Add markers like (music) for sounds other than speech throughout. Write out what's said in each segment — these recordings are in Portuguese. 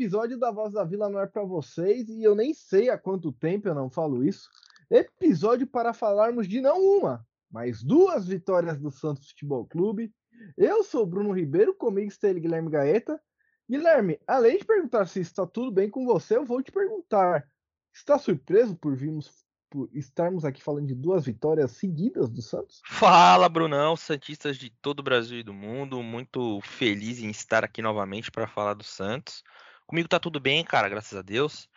Episódio da Voz da Vila não é para vocês e eu nem sei há quanto tempo eu não falo isso. Episódio para falarmos de não uma, mas duas vitórias do Santos Futebol Clube. Eu sou Bruno Ribeiro, comigo está ele, Guilherme Gaeta. Guilherme, além de perguntar se está tudo bem com você, eu vou te perguntar: está surpreso por virmos por estarmos aqui falando de duas vitórias seguidas do Santos? Fala, Brunão, Santistas de todo o Brasil e do mundo. Muito feliz em estar aqui novamente para falar do Santos. Comigo tá tudo bem, cara, graças a Deus.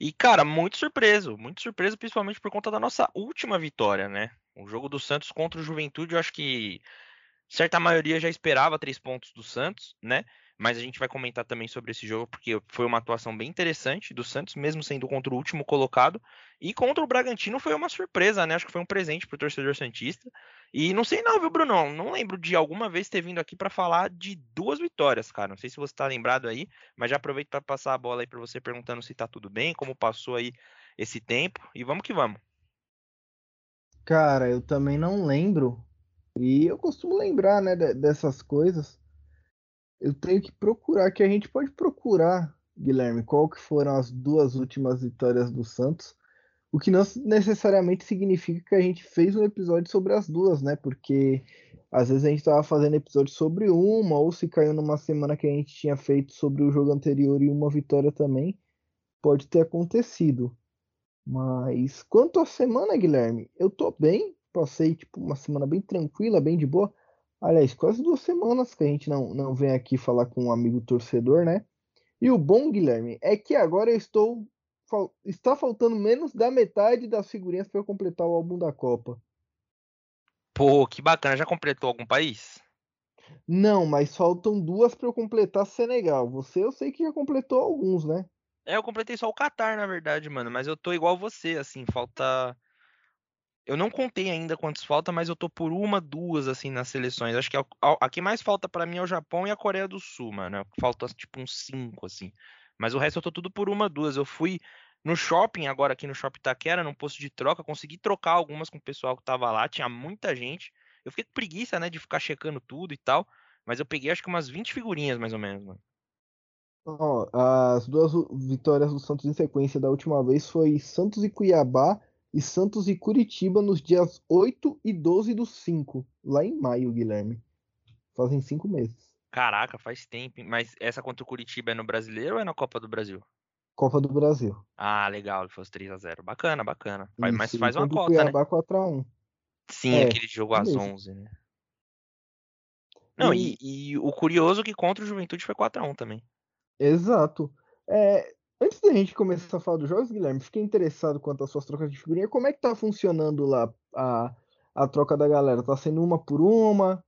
E, cara, muito surpreso, muito surpreso, principalmente por conta da nossa última vitória, né? O jogo do Santos contra o Juventude, eu acho que certa maioria já esperava três pontos do Santos, né? Mas a gente vai comentar também sobre esse jogo, porque foi uma atuação bem interessante do Santos, mesmo sendo contra o último colocado. E contra o Bragantino foi uma surpresa, né? Acho que foi um presente pro torcedor Santista. E não sei não, viu, Bruno? Não lembro de alguma vez ter vindo aqui para falar de duas vitórias, cara. Não sei se você tá lembrado aí, mas já aproveito para passar a bola aí para você perguntando se tá tudo bem, como passou aí esse tempo. E vamos que vamos. Cara, eu também não lembro. E eu costumo lembrar, né, dessas coisas eu tenho que procurar, que a gente pode procurar, Guilherme, qual que foram as duas últimas vitórias do Santos. O que não necessariamente significa que a gente fez um episódio sobre as duas, né? Porque às vezes a gente estava fazendo episódio sobre uma, ou se caiu numa semana que a gente tinha feito sobre o jogo anterior e uma vitória também, pode ter acontecido. Mas quanto à semana, Guilherme, eu tô bem, passei tipo uma semana bem tranquila, bem de boa. Aliás, quase duas semanas que a gente não, não vem aqui falar com um amigo torcedor, né? E o bom, Guilherme, é que agora eu estou. Está faltando menos da metade das figurinhas para eu completar o álbum da Copa. Pô, que bacana. Já completou algum país? Não, mas faltam duas para eu completar Senegal. Você eu sei que já completou alguns, né? É, eu completei só o Qatar, na verdade, mano. Mas eu tô igual você, assim, falta eu não contei ainda quantos falta, mas eu tô por uma, duas, assim, nas seleções. Acho que a, a que mais falta para mim é o Japão e a Coreia do Sul, mano. Falta, tipo, uns cinco, assim. Mas o resto eu tô tudo por uma, duas. Eu fui no shopping, agora aqui no Shopping Taquera, num posto de troca, consegui trocar algumas com o pessoal que tava lá. Tinha muita gente. Eu fiquei com preguiça, né, de ficar checando tudo e tal. Mas eu peguei, acho que umas 20 figurinhas, mais ou menos, mano. As duas vitórias do Santos em sequência da última vez foi Santos e Cuiabá e Santos e Curitiba nos dias 8 e 12 do 5, lá em maio, Guilherme. Fazem cinco meses. Caraca, faz tempo. Mas essa contra o Curitiba é no Brasileiro ou é na Copa do Brasil? Copa do Brasil. Ah, legal, ele fosse 3x0. Bacana, bacana. Isso, mas faz uma cota, Cuiabá, né? 4x1. Sim, é, aquele jogo às 11, né? Não, e... E, e, o curioso é que contra o Juventude foi 4x1 também. Exato. É, Antes da gente começar a falar dos jogos, Guilherme, fiquei interessado quanto às suas trocas de figurinha. Como é que tá funcionando lá a, a troca da galera? Tá sendo uma por uma?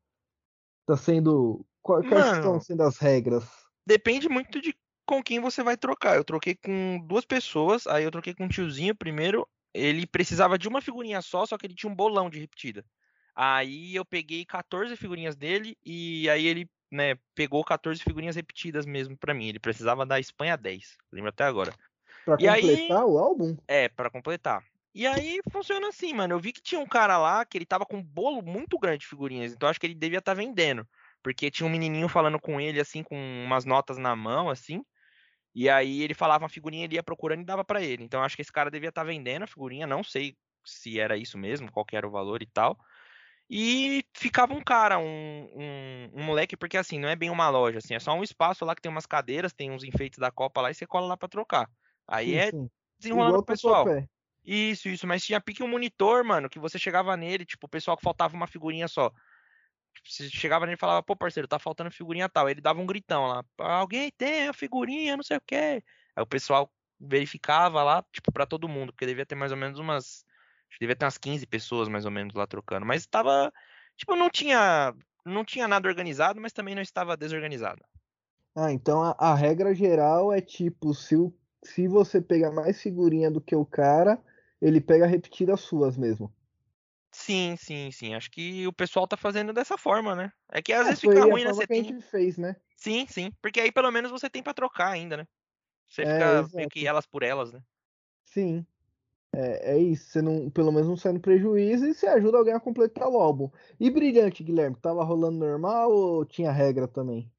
Tá sendo. Quais Mano, estão sendo as regras? Depende muito de com quem você vai trocar. Eu troquei com duas pessoas, aí eu troquei com um tiozinho primeiro. Ele precisava de uma figurinha só, só que ele tinha um bolão de repetida. Aí eu peguei 14 figurinhas dele e aí ele né, pegou 14 figurinhas repetidas mesmo para mim. Ele precisava da Espanha 10. Lembro até agora. Pra e completar aí, o álbum? É, para completar. E aí funciona assim, mano. Eu vi que tinha um cara lá que ele tava com um bolo muito grande de figurinhas. Então acho que ele devia estar tá vendendo. Porque tinha um menininho falando com ele, assim, com umas notas na mão, assim. E aí ele falava uma figurinha, ele ia procurando e dava para ele. Então acho que esse cara devia estar tá vendendo a figurinha. Não sei se era isso mesmo, qual era o valor e tal. E ficava um cara, um, um, um, moleque, porque assim, não é bem uma loja, assim, é só um espaço lá que tem umas cadeiras, tem uns enfeites da Copa lá e você cola lá pra trocar. Aí sim, é sim. desenrolando o pessoal. Isso, isso, mas tinha pique um monitor, mano, que você chegava nele, tipo, o pessoal que faltava uma figurinha só. Tipo, você chegava nele e falava, pô, parceiro, tá faltando figurinha tal. Ele dava um gritão lá, alguém tem a figurinha, não sei o quê. Aí o pessoal verificava lá, tipo, pra todo mundo, porque devia ter mais ou menos umas Acho que devia ter umas 15 pessoas mais ou menos lá trocando. Mas estava. Tipo, não tinha. Não tinha nada organizado, mas também não estava desorganizado. Ah, então a, a regra geral é tipo, se, o, se você pega mais figurinha do que o cara, ele pega repetidas suas mesmo. Sim, sim, sim. Acho que o pessoal tá fazendo dessa forma, né? É que às é, vezes fica ruim, né? Você tem... a gente fez, né? Sim, sim. Porque aí pelo menos você tem para trocar ainda, né? Você é, fica meio que elas por elas, né? Sim. É, é, isso, você não, pelo menos não sai no prejuízo e você ajuda alguém a completar o álbum. E Brilhante, Guilherme, tava rolando normal ou tinha regra também?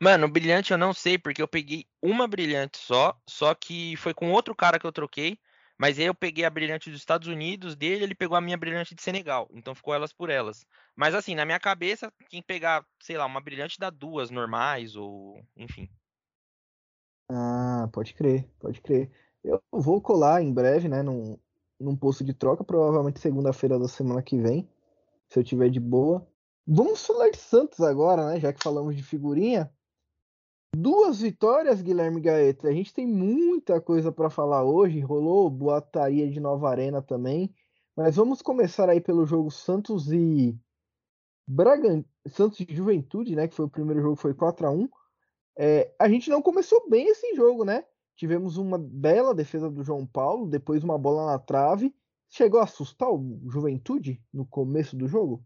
Mano, brilhante eu não sei, porque eu peguei uma brilhante só, só que foi com outro cara que eu troquei. Mas aí eu peguei a brilhante dos Estados Unidos dele, ele pegou a minha brilhante de Senegal. Então ficou elas por elas. Mas assim, na minha cabeça, quem pegar, sei lá, uma brilhante dá duas normais, ou enfim. Ah, pode crer, pode crer. Eu vou colar em breve, né, num, num posto de troca, provavelmente segunda-feira da semana que vem, se eu tiver de boa. Vamos falar de Santos agora, né, já que falamos de figurinha. Duas vitórias, Guilherme Gaeta. A gente tem muita coisa para falar hoje. Rolou boataria de Nova Arena também. Mas vamos começar aí pelo jogo Santos e Bragan... Santos e Juventude, né? Que foi o primeiro jogo, foi 4 a 1 é, A gente não começou bem esse jogo, né? Tivemos uma bela defesa do João Paulo, depois uma bola na trave. Chegou a assustar o Juventude no começo do jogo?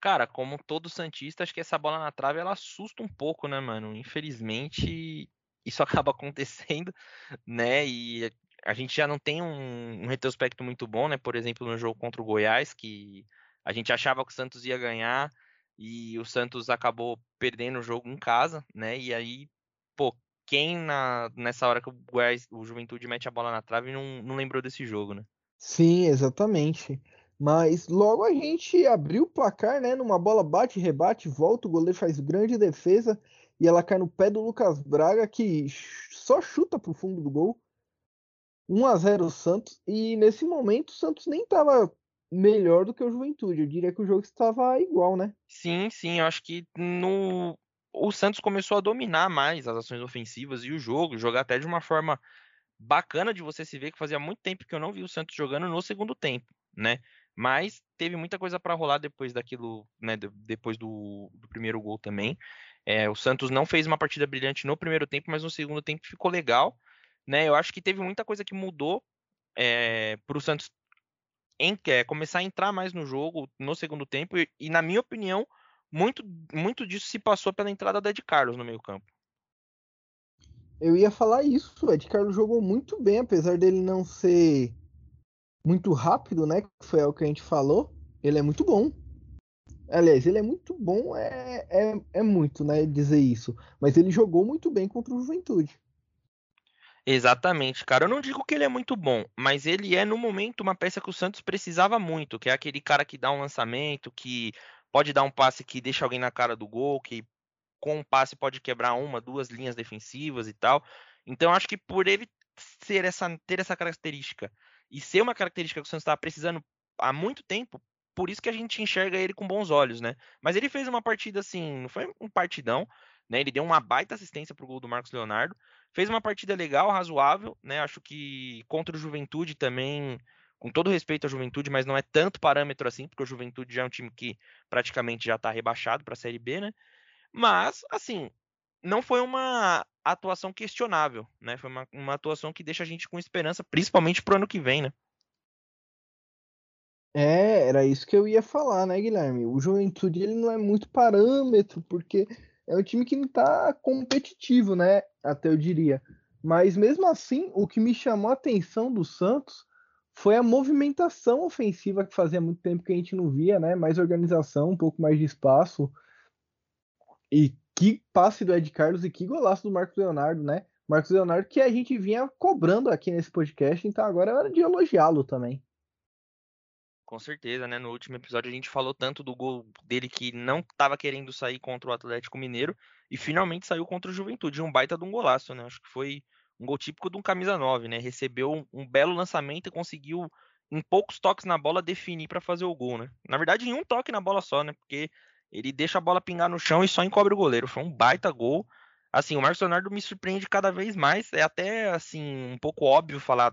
Cara, como todo Santista, acho que essa bola na trave ela assusta um pouco, né, mano? Infelizmente, isso (laughs) acaba acontecendo, né? E a gente já não tem um, um retrospecto muito bom, né? Por exemplo, no jogo contra o Goiás, que a gente achava que o Santos ia ganhar e o Santos acabou perdendo o jogo em casa, né? E aí, pô, quem na, nessa hora que o Goiás, o Juventude mete a bola na trave não, não lembrou desse jogo, né? Sim, exatamente. Mas logo a gente abriu o placar, né? Numa bola bate, rebate, volta, o goleiro faz grande defesa e ela cai no pé do Lucas Braga, que só chuta pro fundo do gol. 1 a 0 Santos. E nesse momento o Santos nem estava melhor do que o Juventude. Eu diria que o jogo estava igual, né? Sim, sim. Eu acho que no o Santos começou a dominar mais as ações ofensivas e o jogo, jogar até de uma forma bacana de você se ver que fazia muito tempo que eu não vi o Santos jogando no segundo tempo, né? Mas teve muita coisa para rolar depois daquilo, né? Depois do, do primeiro gol também. É, o Santos não fez uma partida brilhante no primeiro tempo, mas no segundo tempo ficou legal. Né? Eu acho que teve muita coisa que mudou é, para o Santos em, é, começar a entrar mais no jogo no segundo tempo. E, e, na minha opinião, muito, muito disso se passou pela entrada da Ed Carlos no meio campo. Eu ia falar isso, o Ed Carlos jogou muito bem, apesar dele não ser muito rápido, né? Que foi o que a gente falou. Ele é muito bom. Aliás, ele é muito bom, é, é, é muito, né? Dizer isso. Mas ele jogou muito bem contra o Juventude. Exatamente, cara. Eu não digo que ele é muito bom, mas ele é no momento uma peça que o Santos precisava muito, que é aquele cara que dá um lançamento, que pode dar um passe que deixa alguém na cara do gol, que com um passe pode quebrar uma, duas linhas defensivas e tal. Então acho que por ele ser essa, ter essa característica e ser uma característica que o Santos estava precisando há muito tempo, por isso que a gente enxerga ele com bons olhos, né? Mas ele fez uma partida assim, não foi um partidão, né? Ele deu uma baita assistência pro gol do Marcos Leonardo, fez uma partida legal, razoável, né? Acho que contra o Juventude também, com todo respeito à Juventude, mas não é tanto parâmetro assim, porque o Juventude já é um time que praticamente já está rebaixado para a Série B, né? Mas, assim, não foi uma atuação questionável, né? Foi uma, uma atuação que deixa a gente com esperança, principalmente pro ano que vem, né? É, era isso que eu ia falar, né, Guilherme? O Juventude ele não é muito parâmetro, porque é um time que não tá competitivo, né? Até eu diria. Mas mesmo assim, o que me chamou a atenção do Santos foi a movimentação ofensiva que fazia muito tempo que a gente não via, né? Mais organização, um pouco mais de espaço. E que passe do Ed Carlos e que golaço do Marcos Leonardo, né? Marcos Leonardo que a gente vinha cobrando aqui nesse podcast, então agora é hora de elogiá-lo também. Com certeza, né? No último episódio a gente falou tanto do gol dele que não estava querendo sair contra o Atlético Mineiro e finalmente saiu contra o Juventude, um baita de um golaço, né? Acho que foi um gol típico de um camisa 9, né? Recebeu um, belo lançamento e conseguiu em poucos toques na bola definir para fazer o gol, né? Na verdade, em um toque na bola só, né? Porque ele deixa a bola pingar no chão e só encobre o goleiro. Foi um baita gol. Assim, o Marcos Leonardo me surpreende cada vez mais. É até assim um pouco óbvio falar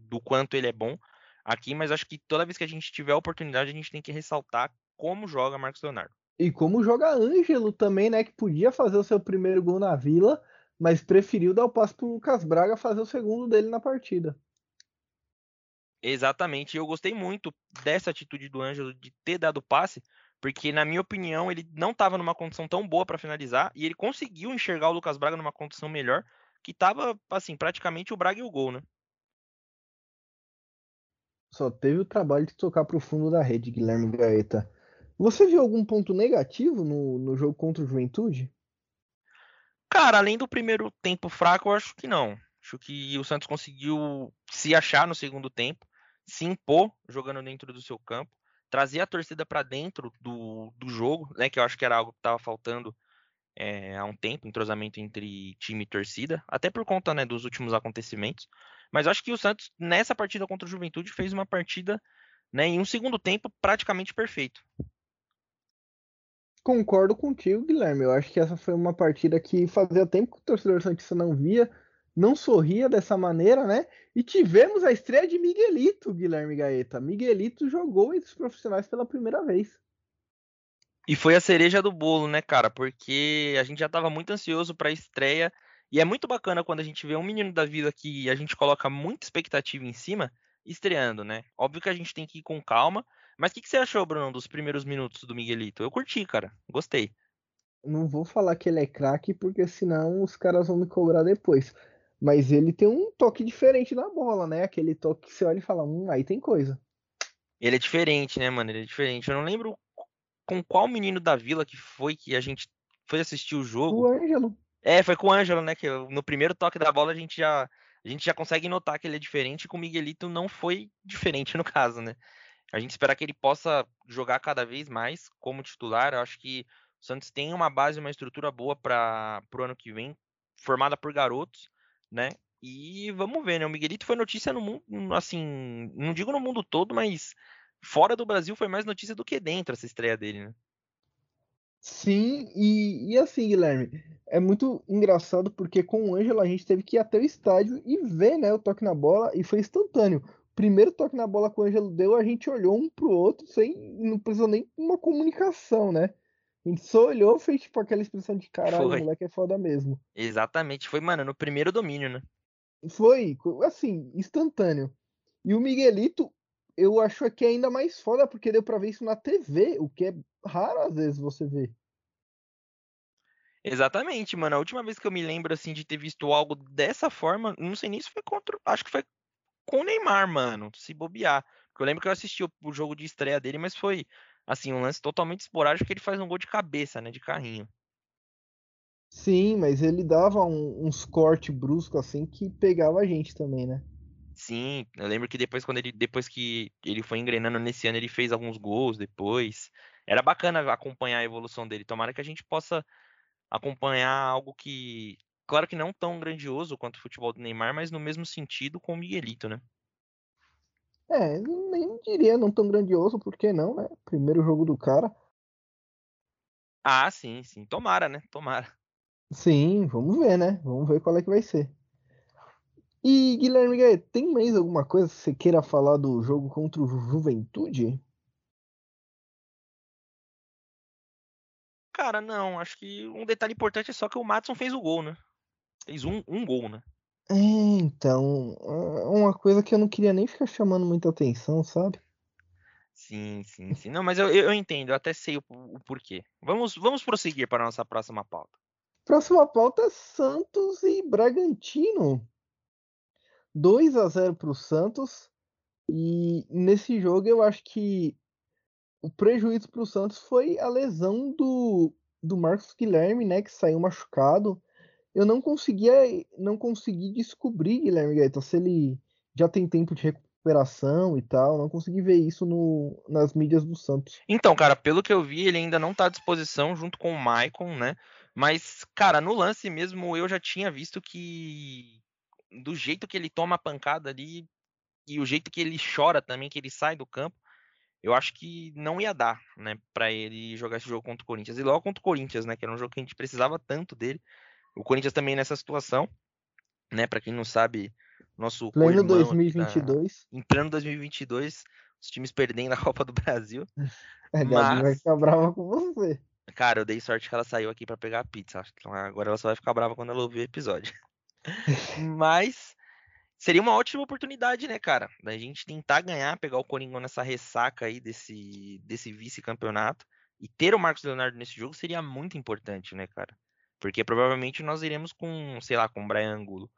do quanto ele é bom aqui, mas acho que toda vez que a gente tiver a oportunidade, a gente tem que ressaltar como joga Marcos Leonardo. E como joga Ângelo também, né? Que podia fazer o seu primeiro gol na vila, mas preferiu dar o passo pro Lucas Braga fazer o segundo dele na partida. Exatamente. Eu gostei muito dessa atitude do Ângelo de ter dado o passe, porque na minha opinião ele não estava numa condição tão boa para finalizar e ele conseguiu enxergar o Lucas Braga numa condição melhor, que estava assim praticamente o Braga e o gol, né? Só teve o trabalho de tocar para o fundo da rede, Guilherme Gaeta. Você viu algum ponto negativo no, no jogo contra o Juventude? Cara, além do primeiro tempo fraco, eu acho que não. Acho que o Santos conseguiu se achar no segundo tempo, se impor jogando dentro do seu campo, trazer a torcida para dentro do, do jogo, né? Que eu acho que era algo que estava faltando é, há um tempo, entrosamento entre time e torcida, até por conta né, dos últimos acontecimentos. Mas acho que o Santos, nessa partida contra o Juventude, fez uma partida né, em um segundo tempo praticamente perfeito. Concordo contigo, Guilherme. Eu acho que essa foi uma partida que fazia tempo que o torcedor Santista não via, não sorria dessa maneira, né? E tivemos a estreia de Miguelito, Guilherme Gaeta. Miguelito jogou entre os profissionais pela primeira vez. E foi a cereja do bolo, né, cara? Porque a gente já estava muito ansioso para a estreia. E é muito bacana quando a gente vê um menino da vida que a gente coloca muita expectativa em cima, estreando, né? Óbvio que a gente tem que ir com calma. Mas o que, que, você achou, Bruno, dos primeiros minutos do Miguelito? Eu curti, cara. Gostei. Não vou falar que ele é craque, porque senão os caras vão me cobrar depois. Mas ele tem um toque diferente na bola, né? Aquele toque que você olha e fala, hum, aí tem coisa. Ele é diferente, né, mano? Ele é diferente. Eu não lembro com qual menino da vila que foi que a gente foi assistir o jogo. O Ângelo. É, foi com o Ângelo, né? Que no primeiro toque da bola a gente já a gente já consegue notar que ele é diferente. E com o Miguelito não foi diferente (laughs) no caso, né? A gente espera que ele possa jogar cada vez mais como titular. Eu acho que o Santos tem uma base, uma estrutura boa para o ano que vem, formada por garotos, né? E vamos ver, né? O Miguelito foi notícia no mundo, assim, não digo no mundo todo, mas fora do Brasil foi mais notícia do que dentro essa estreia dele, né? Sim, e, e assim, Guilherme, é muito engraçado porque com o Ângelo a gente teve que ir até o estádio e ver né, o toque na bola e foi instantâneo. Primeiro toque na bola que o Ângelo deu, a gente olhou um pro outro sem. não precisou nem uma comunicação, né? A gente só olhou, fez tipo aquela expressão de caralho, o moleque é foda mesmo. Exatamente, foi, mano, no primeiro domínio, né? Foi, assim, instantâneo. E o Miguelito, eu acho que é ainda mais foda porque deu pra ver isso na TV, o que é raro às vezes você ver. Exatamente, mano. A última vez que eu me lembro assim de ter visto algo dessa forma, não sei nem se foi contra, acho que foi com o Neymar, mano, se bobear. Porque eu lembro que eu assisti o, o jogo de estreia dele, mas foi assim, um lance totalmente esporádico que ele faz um gol de cabeça, né, de carrinho. Sim, mas ele dava um, uns cortes bruscos assim que pegava a gente também, né? Sim, eu lembro que depois quando ele depois que ele foi engrenando nesse ano, ele fez alguns gols depois. Era bacana acompanhar a evolução dele. Tomara que a gente possa acompanhar algo que, claro que não tão grandioso quanto o futebol do Neymar, mas no mesmo sentido com o Miguelito, né? É, nem diria não tão grandioso, porque não, né? Primeiro jogo do cara. Ah, sim, sim. Tomara, né? Tomara. Sim, vamos ver, né? Vamos ver qual é que vai ser. E Guilherme, tem mais alguma coisa que você queira falar do jogo contra o Juventude? Cara, não. Acho que um detalhe importante é só que o Matson fez o gol, né? Fez um, um gol, né? É, então. É uma coisa que eu não queria nem ficar chamando muita atenção, sabe? Sim, sim, sim. Não, mas eu, eu entendo, eu até sei o, o porquê. Vamos, vamos prosseguir para a nossa próxima pauta. Próxima pauta é Santos e Bragantino. 2 a 0 para o Santos. E nesse jogo eu acho que o prejuízo para o Santos foi a lesão do, do Marcos Guilherme, né, que saiu machucado. Eu não conseguia, não consegui descobrir, Guilherme Gaeta, se ele já tem tempo de recuperação e tal. Não consegui ver isso no, nas mídias do Santos. Então, cara, pelo que eu vi, ele ainda não está à disposição junto com o Maicon, né? Mas, cara, no lance mesmo eu já tinha visto que do jeito que ele toma a pancada ali e o jeito que ele chora também, que ele sai do campo, eu acho que não ia dar, né, para ele jogar esse jogo contra o Corinthians. E logo contra o Corinthians, né, que era um jogo que a gente precisava tanto dele. O Corinthians também nessa situação, né, para quem não sabe, nosso pleno 2022, tá, em pleno 2022, os times perdendo a (laughs) Copa do Brasil. (laughs) É, Mas... vai ficar brava com você. Cara, eu dei sorte que ela saiu aqui para pegar a pizza. Então agora ela só vai ficar brava quando ela ouvir o episódio. (laughs) Mas seria uma ótima oportunidade, né, cara? Da gente tentar ganhar, pegar o Coringão nessa ressaca aí desse, desse vice-campeonato. E ter o Marcos Leonardo nesse jogo seria muito importante, né, cara? Porque provavelmente nós iremos com, sei lá, com o Brian Angulo.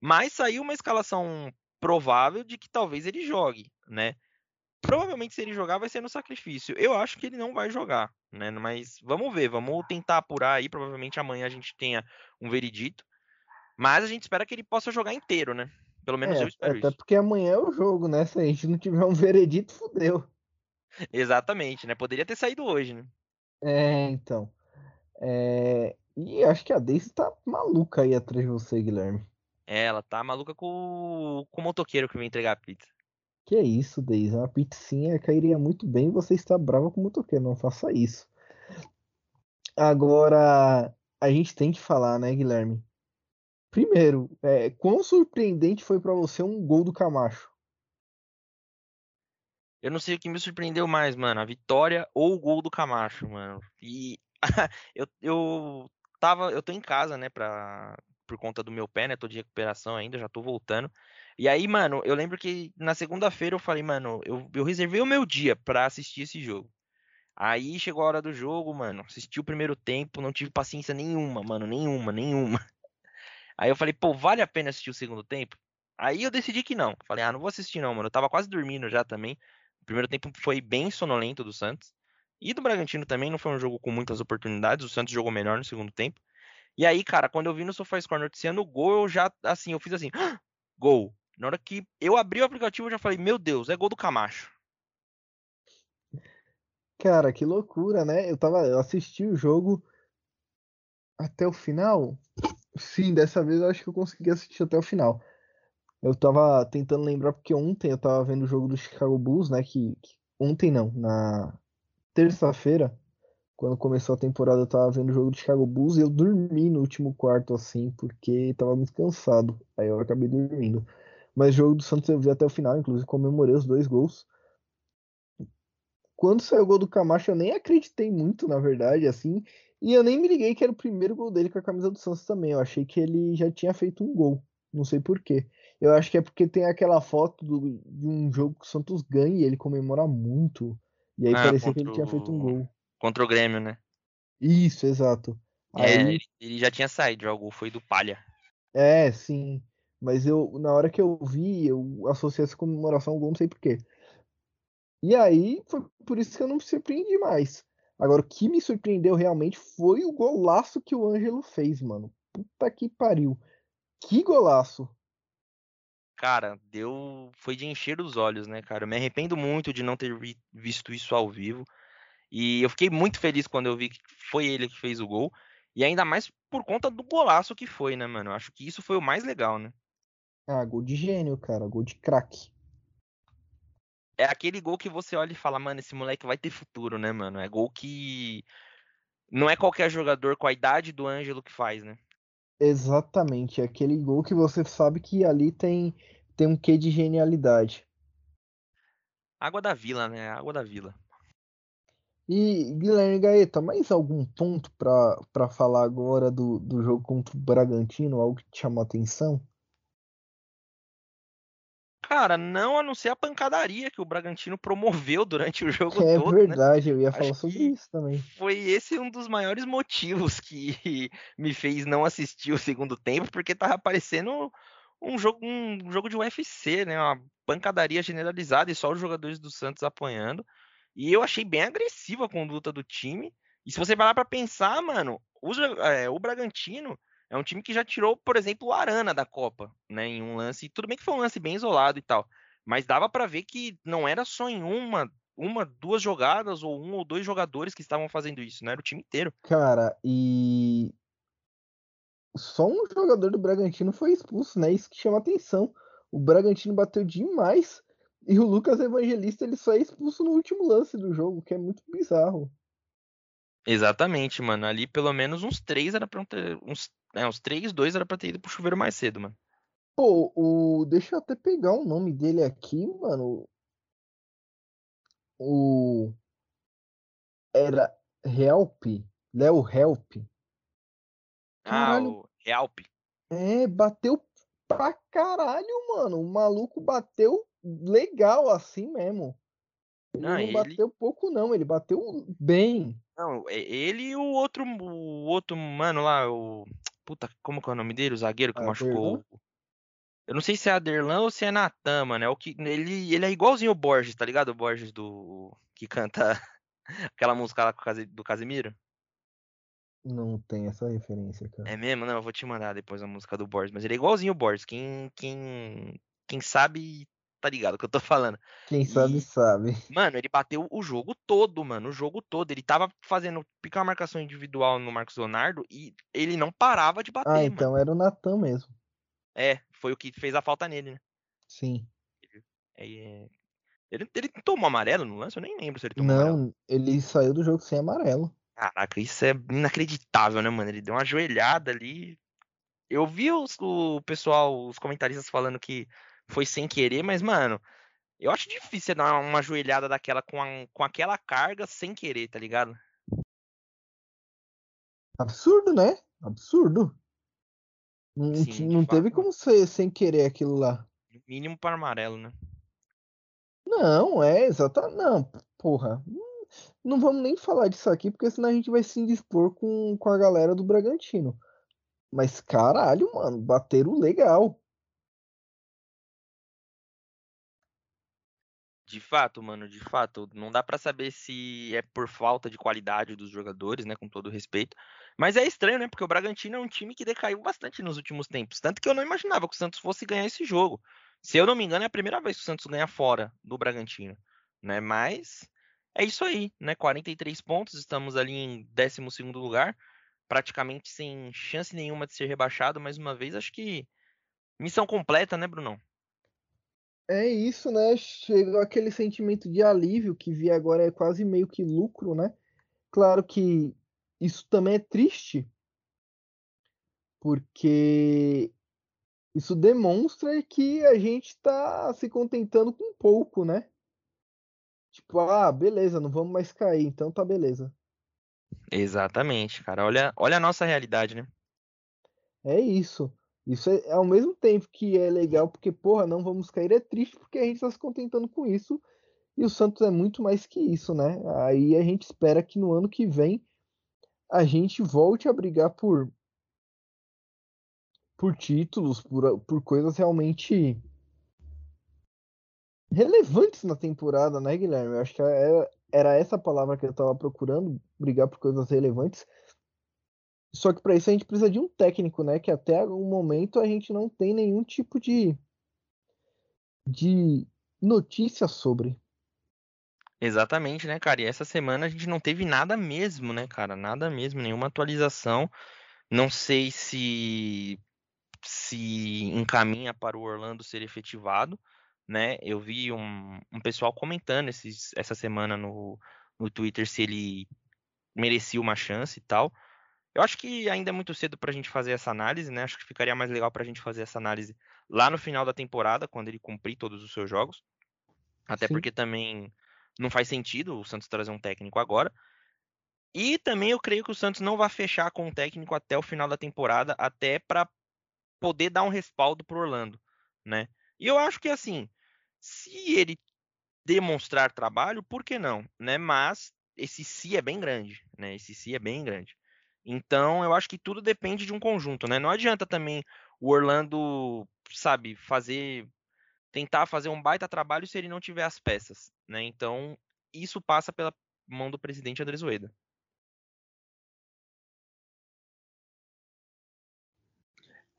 Mas saiu uma escalação provável de que talvez ele jogue, né? provavelmente se ele jogar vai ser no sacrifício. Eu acho que ele não vai jogar, né? Mas vamos ver, vamos tentar apurar aí. Provavelmente amanhã a gente tenha um veredito. Mas a gente espera que ele possa jogar inteiro, né? Pelo menos é, eu espero até isso. porque amanhã é o jogo, né? Se a gente não tiver um (laughs) veredito, fudeu. Exatamente, né? Poderia ter saído hoje, né? É, então. É... E acho que a Daisy tá maluca aí atrás de você, Guilherme. É, ela tá maluca com, com o motoqueiro que vem entregar a pizza. Que é isso, Daisy? Uma pizzinha cairia muito bem você está brava com o motoqueiro. Não faça isso. Agora, a gente tem que falar, né, Guilherme? Primeiro, é, quão surpreendente foi para você um gol do Camacho? Eu não sei o que me surpreendeu mais, mano. A vitória ou o gol do Camacho, mano. E (laughs) eu, eu tava. Eu tô em casa, né, pra, por conta do meu pé, né? Tô de recuperação ainda, já tô voltando. E aí, mano, eu lembro que na segunda-feira eu falei, mano, eu, eu reservei o meu dia pra assistir esse jogo. Aí chegou a hora do jogo, mano. Assisti o primeiro tempo, não tive paciência nenhuma, mano. Nenhuma, nenhuma. (laughs) Aí eu falei, pô, vale a pena assistir o segundo tempo? Aí eu decidi que não. Falei, ah, não vou assistir não, mano. Eu tava quase dormindo já também. O primeiro tempo foi bem sonolento do Santos. E do Bragantino também não foi um jogo com muitas oportunidades. O Santos jogou melhor no segundo tempo. E aí, cara, quando eu vi no SofaScore noticiando o gol, eu já, assim, eu fiz assim, ah! gol. Na hora que eu abri o aplicativo, eu já falei, meu Deus, é gol do Camacho. Cara, que loucura, né? Eu tava, eu assisti o jogo até o final. Sim, dessa vez eu acho que eu consegui assistir até o final. Eu tava tentando lembrar porque ontem eu tava vendo o jogo do Chicago Bulls, né? Que, que ontem não, na terça-feira, quando começou a temporada, eu tava vendo o jogo do Chicago Bulls e eu dormi no último quarto assim, porque tava muito cansado. Aí eu acabei dormindo. Mas o jogo do Santos eu vi até o final, inclusive comemorei os dois gols. Quando saiu o gol do Camacho, eu nem acreditei muito, na verdade, assim. E eu nem me liguei que era o primeiro gol dele com a camisa do Santos também. Eu achei que ele já tinha feito um gol. Não sei porquê. Eu acho que é porque tem aquela foto do, de um jogo que o Santos ganha e ele comemora muito. E aí Ah, parecia que ele tinha feito um gol. Contra o Grêmio, né? Isso, exato. É, Aí, ele, ele já tinha saído, o gol foi do Palha. é, sim. Mas eu, na hora que eu vi, eu associei essa comemoração ao gol, não sei porquê. E aí, foi por isso que eu não me surpreendi mais. Agora, o que me surpreendeu realmente foi o golaço que o Ângelo fez, mano. Puta que pariu. Que golaço. Cara, deu. Foi de encher os olhos, né, cara? Eu me arrependo muito de não ter vi- visto isso ao vivo. E eu fiquei muito feliz quando eu vi que foi ele que fez o gol. E ainda mais por conta do golaço que foi, né, mano? Eu acho que isso foi o mais legal, né? Ah, gol de gênio, cara. Gol de craque. É aquele gol que você olha e fala, mano, esse moleque vai ter futuro, né, mano? É gol que. Não é qualquer jogador com a idade do Ângelo que faz, né? Exatamente. É aquele gol que você sabe que ali tem, tem um quê de genialidade. Água da Vila, né? Água da Vila. E, Guilherme Gaeta, mais algum ponto pra pra falar agora do, do jogo contra o Bragantino? Algo que te chamou a atenção? Cara, não a não ser a pancadaria que o Bragantino promoveu durante o jogo (laughs) É todo, né? verdade, eu ia Acho falar sobre que isso também. foi esse um dos maiores motivos que (laughs) me fez não assistir o segundo tempo, porque tava parecendo um jogo, um jogo de UFC, né? Uma pancadaria generalizada e só os jogadores do Santos apanhando. E eu achei bem agressiva a conduta do time. E se você parar pra pensar, mano, é, o Bragantino é um time que já tirou, por exemplo, o Arana da Copa, né? Em um lance, tudo bem que foi um lance bem isolado e tal, mas dava pra ver que não era só em uma, uma, duas jogadas ou um ou dois jogadores que estavam fazendo isso, né? Era o time inteiro. Cara, e só um jogador do Bragantino foi expulso, né? Isso que chama atenção. O Bragantino bateu demais e o Lucas Evangelista ele só é expulso no último lance do jogo, que é muito bizarro. Exatamente, mano. Ali pelo menos uns três era pra ter. Uns, é, uns três, dois era pra ter ido pro chuveiro mais cedo, mano. Pô, o deixa eu até pegar o nome dele aqui, mano. O era Help, Léo Help. Ah, Caralho, o Realp. é, bateu pra caralho, mano. O maluco bateu legal assim mesmo. Ele Não, não ele. bateu pouco, não. Ele bateu bem. Não, ele e o outro, o outro mano lá, o. Puta, como que é o nome dele? O zagueiro que Ah, machucou. Eu não sei se é Aderlan ou se é Natan, mano. É o que, ele, ele é igualzinho o Borges, tá ligado? O Borges do. que canta (laughs) aquela música lá do Casimiro. Não tem essa referência, cara. É mesmo? Não, eu vou te mandar depois a música do Borges. Mas ele é igualzinho o Borges. Quem, quem, quem sabe tá ligado o que eu tô falando. Quem sabe, sabe. Mano, ele bateu o jogo todo, mano. O jogo todo. Ele tava fazendo picar marcação individual no Marcos Leonardo e ele não parava de bater. Ah, então mano. era o Natan mesmo. É, foi o que fez a falta nele, né? Sim. É, ele, ele tomou amarelo no lance? Eu nem lembro se ele tomou Não, amarelo. ele saiu do jogo sem amarelo. Caraca, isso é inacreditável, né, mano? Ele deu uma joelhada ali. Eu vi os, o pessoal, os comentaristas falando que foi sem querer, mas, mano, eu acho difícil dar uma joelhada daquela com, a, com aquela carga sem querer, tá ligado? Absurdo, né? Absurdo. Não, Sim, não teve fato. como ser sem querer aquilo lá. Mínimo para amarelo, né? Não, é exata. Não, porra. Não vamos nem falar disso aqui, porque senão a gente vai se indispor com, com a galera do Bragantino. Mas caralho, mano, bateram legal. De fato, mano, de fato, não dá pra saber se é por falta de qualidade dos jogadores, né, com todo respeito. Mas é estranho, né, porque o Bragantino é um time que decaiu bastante nos últimos tempos, tanto que eu não imaginava que o Santos fosse ganhar esse jogo. Se eu não me engano, é a primeira vez que o Santos ganha fora do Bragantino, né? Mas é isso aí, né? 43 pontos, estamos ali em 12º lugar, praticamente sem chance nenhuma de ser rebaixado, mais uma vez, acho que missão completa, né, Brunão? É isso, né? Chegou aquele sentimento de alívio que vi agora é quase meio que lucro, né? Claro que isso também é triste, porque isso demonstra que a gente está se contentando com pouco, né? Tipo, ah, beleza, não vamos mais cair, então tá beleza. Exatamente, cara. Olha, olha a nossa realidade, né? É isso. Isso é ao mesmo tempo que é legal, porque, porra, não vamos cair, é triste porque a gente está se contentando com isso. E o Santos é muito mais que isso, né? Aí a gente espera que no ano que vem a gente volte a brigar por por títulos, por, por coisas realmente relevantes na temporada, né, Guilherme? Eu acho que era, era essa palavra que eu estava procurando, brigar por coisas relevantes. Só que para isso a gente precisa de um técnico, né? Que até o momento a gente não tem nenhum tipo de de notícia sobre. Exatamente, né, cara? E essa semana a gente não teve nada mesmo, né, cara? Nada mesmo, nenhuma atualização. Não sei se se encaminha para o Orlando ser efetivado, né? Eu vi um, um pessoal comentando esses, essa semana no, no Twitter se ele merecia uma chance e tal. Eu acho que ainda é muito cedo para a gente fazer essa análise, né? Acho que ficaria mais legal para a gente fazer essa análise lá no final da temporada, quando ele cumprir todos os seus jogos. Até Sim. porque também não faz sentido o Santos trazer um técnico agora. E também eu creio que o Santos não vai fechar com o técnico até o final da temporada, até para poder dar um respaldo pro Orlando, né? E eu acho que assim, se ele demonstrar trabalho, por que não, né? Mas esse se é bem grande, né? Esse se é bem grande. Então, eu acho que tudo depende de um conjunto, né? Não adianta também o Orlando, sabe, fazer tentar fazer um baita trabalho se ele não tiver as peças, né? Então, isso passa pela mão do presidente Andrés Ueda.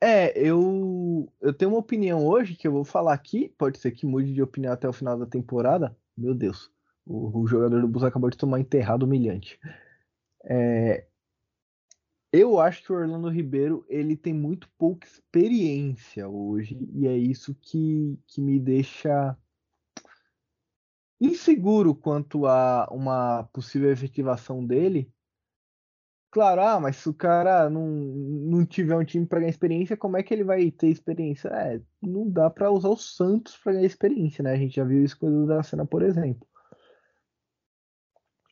É, eu, eu tenho uma opinião hoje que eu vou falar aqui. Pode ser que mude de opinião até o final da temporada. Meu Deus, o, o jogador do Bus acabou de tomar enterrado humilhante. É, eu acho que o Orlando Ribeiro ele tem muito pouca experiência hoje e é isso que, que me deixa inseguro quanto a uma possível efetivação dele. Claro, ah, mas se o cara não, não tiver um time para ganhar experiência, como é que ele vai ter experiência? É, não dá para usar o Santos para ganhar experiência, né? A gente já viu isso com o da cena, por exemplo.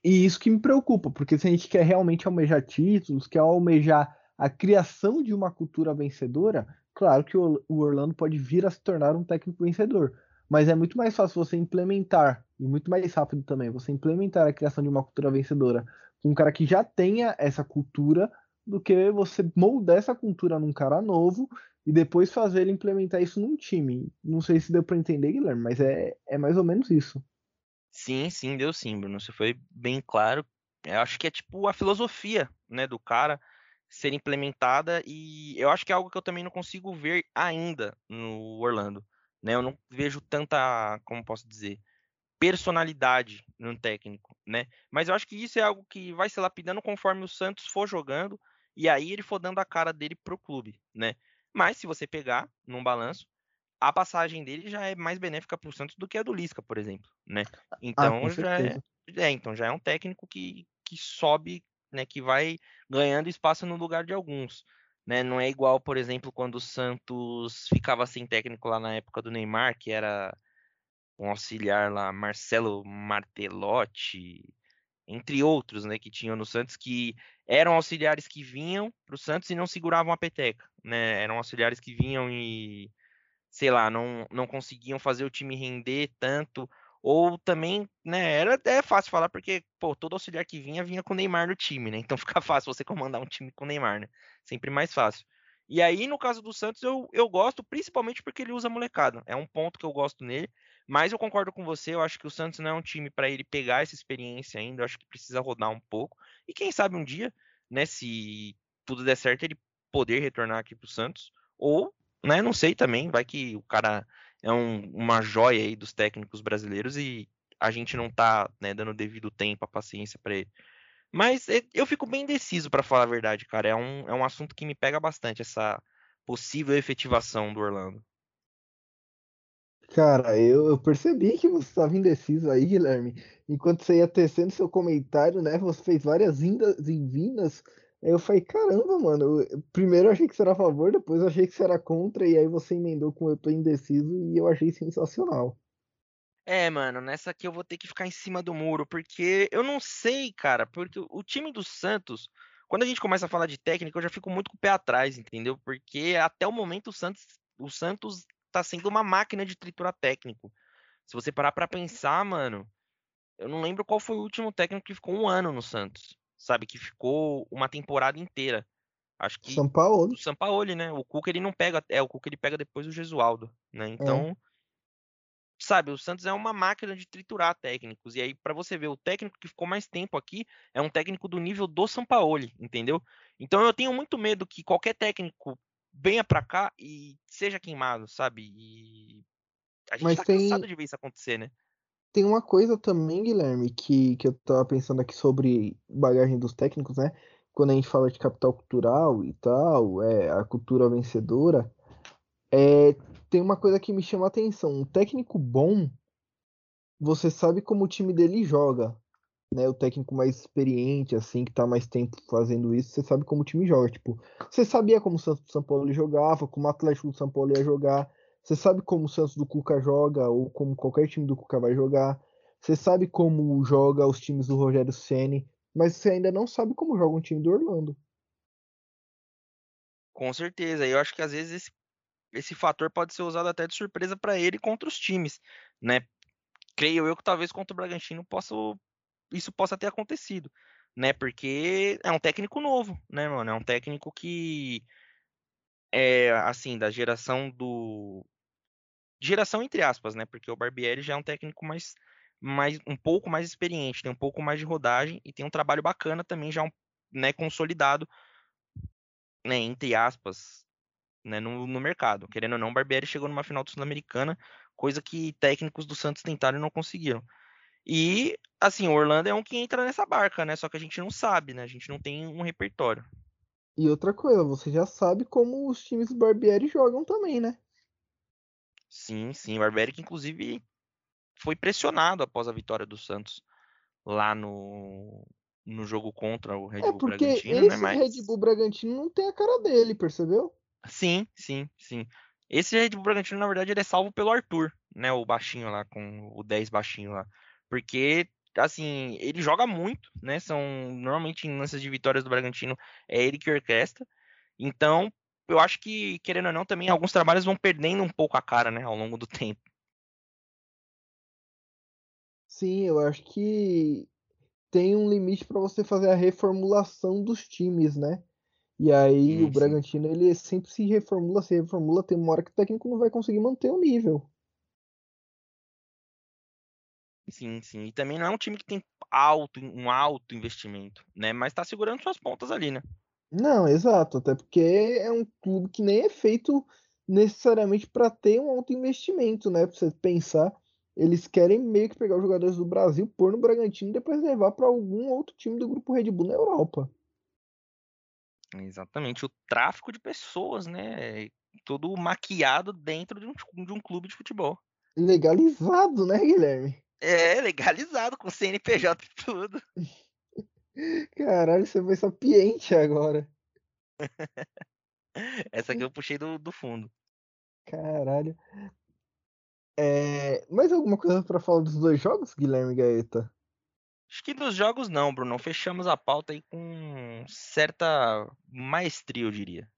E isso que me preocupa, porque se a gente quer realmente almejar títulos, quer almejar a criação de uma cultura vencedora, claro que o Orlando pode vir a se tornar um técnico vencedor. Mas é muito mais fácil você implementar, e muito mais rápido também, você implementar a criação de uma cultura vencedora com um cara que já tenha essa cultura, do que você moldar essa cultura num cara novo e depois fazer ele implementar isso num time. Não sei se deu para entender, Guilherme, mas é, é mais ou menos isso. Sim, sim, deu sim, Bruno. Você foi bem claro. Eu acho que é tipo a filosofia, né, do cara ser implementada e eu acho que é algo que eu também não consigo ver ainda no Orlando, né? Eu não vejo tanta, como posso dizer, personalidade no técnico, né? Mas eu acho que isso é algo que vai se lapidando conforme o Santos for jogando e aí ele for dando a cara dele pro clube, né? Mas se você pegar num balanço, a passagem dele já é mais benéfica para o Santos do que a do Lisca, por exemplo, né? Ah, então ah, já é, é, então já é um técnico que, que sobe, né, que vai ganhando espaço no lugar de alguns, né? Não é igual, por exemplo, quando o Santos ficava sem técnico lá na época do Neymar, que era um auxiliar lá, Marcelo Martelotti, entre outros, né, que tinham no Santos, que eram auxiliares que vinham para o Santos e não seguravam a peteca, né? Eram auxiliares que vinham e, sei lá, não, não conseguiam fazer o time render tanto, ou também, né, era é fácil falar porque, pô, todo auxiliar que vinha, vinha com o Neymar no time, né? Então (laughs) fica fácil você comandar um time com o Neymar, né? Sempre mais fácil. E aí, no caso do Santos, eu, eu gosto principalmente porque ele usa molecada. É um ponto que eu gosto nele. Mas eu concordo com você, eu acho que o Santos não é um time para ele pegar essa experiência ainda, eu acho que precisa rodar um pouco. E quem sabe um dia, né, se tudo der certo, ele poder retornar aqui para o Santos. Ou, né, não sei também, vai que o cara é um, uma joia aí dos técnicos brasileiros e a gente não tá né, dando devido tempo, a paciência para ele. Mas eu fico bem indeciso, para falar a verdade, cara. É um, é um assunto que me pega bastante, essa possível efetivação do Orlando. Cara, eu, eu percebi que você estava indeciso aí, Guilherme. Enquanto você ia tecendo seu comentário, né? Você fez várias indas e vindas. Eu falei, caramba, mano. Eu, primeiro eu achei que você era a favor, depois eu achei que você era contra, e aí você emendou com eu tô indeciso e eu achei sensacional. É, mano, nessa aqui eu vou ter que ficar em cima do muro, porque eu não sei, cara, porque o time do Santos, quando a gente começa a falar de técnica, eu já fico muito com o pé atrás, entendeu? Porque até o momento o Santos, o Santos tá sendo uma máquina de triturar técnico. Se você parar para pensar, mano, eu não lembro qual foi o último técnico que ficou um ano no Santos, sabe? Que ficou uma temporada inteira. Acho que São Paulo. O São Paulo, né? O Cuca ele não pega, é o Cuca ele pega depois o Gesualdo, né? Então, é sabe, o Santos é uma máquina de triturar técnicos. E aí, para você ver, o técnico que ficou mais tempo aqui é um técnico do nível do Sampaoli, entendeu? Então eu tenho muito medo que qualquer técnico venha para cá e seja queimado, sabe? E a gente Mas tá tem... cansado de ver isso acontecer, né? Tem uma coisa também, Guilherme, que, que eu tava pensando aqui sobre bagagem dos técnicos, né? Quando a gente fala de capital cultural e tal, é, a cultura vencedora, é, tem uma coisa que me chama a atenção. Um técnico bom, você sabe como o time dele joga. Né, o técnico mais experiente, assim, que tá mais tempo fazendo isso, você sabe como o time joga. Tipo, você sabia como o São Paulo jogava, como o Atlético do São Paulo ia jogar. Você sabe como o Santos do Cuca joga, ou como qualquer time do Cuca vai jogar. Você sabe como joga os times do Rogério Ceni, mas você ainda não sabe como joga um time do Orlando. Com certeza. Eu acho que às vezes esse esse fator pode ser usado até de surpresa para ele contra os times, né? Creio eu que talvez contra o Bragantino possa, isso possa ter acontecido, né? Porque é um técnico novo, né, mano? É um técnico que é assim da geração do geração entre aspas, né? Porque o Barbieri já é um técnico mais mais um pouco mais experiente, tem um pouco mais de rodagem e tem um trabalho bacana também já um, né, consolidado, né, entre aspas, né, no, no, mercado. Querendo ou não, o Barbieri chegou numa final do Sul-Americana, coisa que técnicos do Santos tentaram e não conseguiram. E, assim, o Orlando é um que entra nessa barca, né? Só que a gente não sabe, né? A gente não tem um repertório. E outra coisa, você já sabe como os times do Barbieri jogam também, né? Sim, sim. O Barbieri que, inclusive, foi pressionado após a vitória do Santos lá no, no jogo contra o Red é Bull Bragantino, né? Mas... Red Bull Bragantino não tem a cara dele, percebeu? Sim, sim, sim. Esse Red Bull Bragantino, na verdade, ele é salvo pelo Arthur, né? O baixinho lá, com o 10 baixinho lá. Porque, assim, ele joga muito, né? São, normalmente, em lances de vitórias do Bragantino, é ele que orquestra. Então, eu acho que, querendo ou não, também alguns trabalhos vão perdendo um pouco a cara, né? Ao longo do tempo. Sim, eu acho que tem um limite para você fazer a reformulação dos times, né? E aí sim, o Bragantino sim. ele sempre se reformula, se reformula, tem uma hora que o técnico não vai conseguir manter o nível. Sim, sim. E também não é um time que tem alto, um alto investimento, né? Mas tá segurando suas pontas ali, né? Não, exato. Até porque é um clube que nem é feito necessariamente para ter um alto investimento, né? Pra você pensar, eles querem meio que pegar os jogadores do Brasil, pôr no Bragantino e depois levar para algum outro time do grupo Red Bull na Europa. Exatamente, o tráfico de pessoas, né? Todo maquiado dentro de um, de um clube de futebol. Legalizado, né, Guilherme? É, legalizado, com CNPJ e tudo. (laughs) Caralho, você foi sapiente agora. (laughs) Essa aqui eu puxei do, do fundo. Caralho. É... Mais alguma coisa para falar dos dois jogos, Guilherme Gaeta? Acho que dos jogos não, Bruno. Fechamos a pauta aí com certa maestria, eu diria.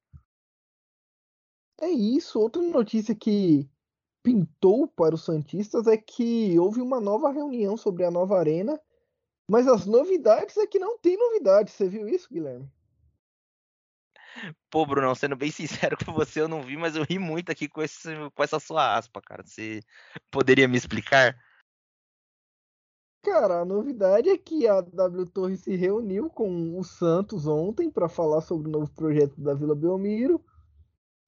É isso. Outra notícia que pintou para os Santistas é que houve uma nova reunião sobre a nova arena, mas as novidades é que não tem novidades. Você viu isso, Guilherme? Pô, Bruno, sendo bem (laughs) sincero com você, eu não vi, mas eu ri muito aqui com, esse, com essa sua aspa, cara. Você poderia me explicar? Cara, a novidade é que a W Torre se reuniu com o Santos ontem para falar sobre o novo projeto da Vila Belmiro.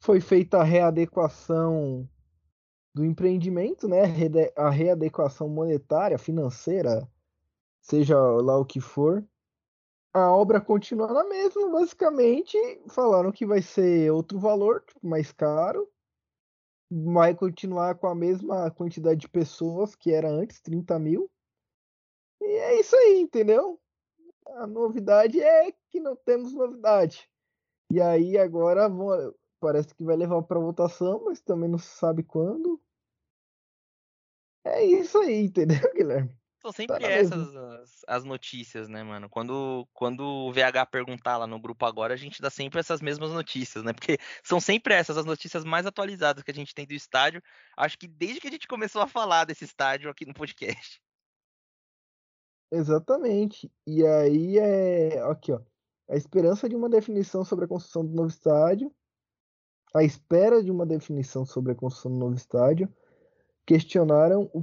Foi feita a readequação do empreendimento, né? A readequação monetária, financeira, seja lá o que for. A obra continua na mesma, basicamente. Falaram que vai ser outro valor, tipo, mais caro. Vai continuar com a mesma quantidade de pessoas que era antes, 30 mil e é isso aí, entendeu? A novidade é que não temos novidade. E aí agora vão, parece que vai levar para votação, mas também não se sabe quando. É isso aí, entendeu, (laughs) Guilherme? São sempre tá essas as, as, notícias, né, mano? Quando, quando o VH perguntar lá no grupo agora, a gente dá sempre essas mesmas notícias, né? Porque (laughs) são sempre essas as notícias mais atualizadas que a gente tem do estádio. Acho que desde que a gente começou a falar desse estádio aqui no podcast. Exatamente. E aí é. Aqui, ó. A esperança de uma definição sobre a construção do novo estádio. A espera de uma definição sobre a construção do novo estádio. Questionaram o.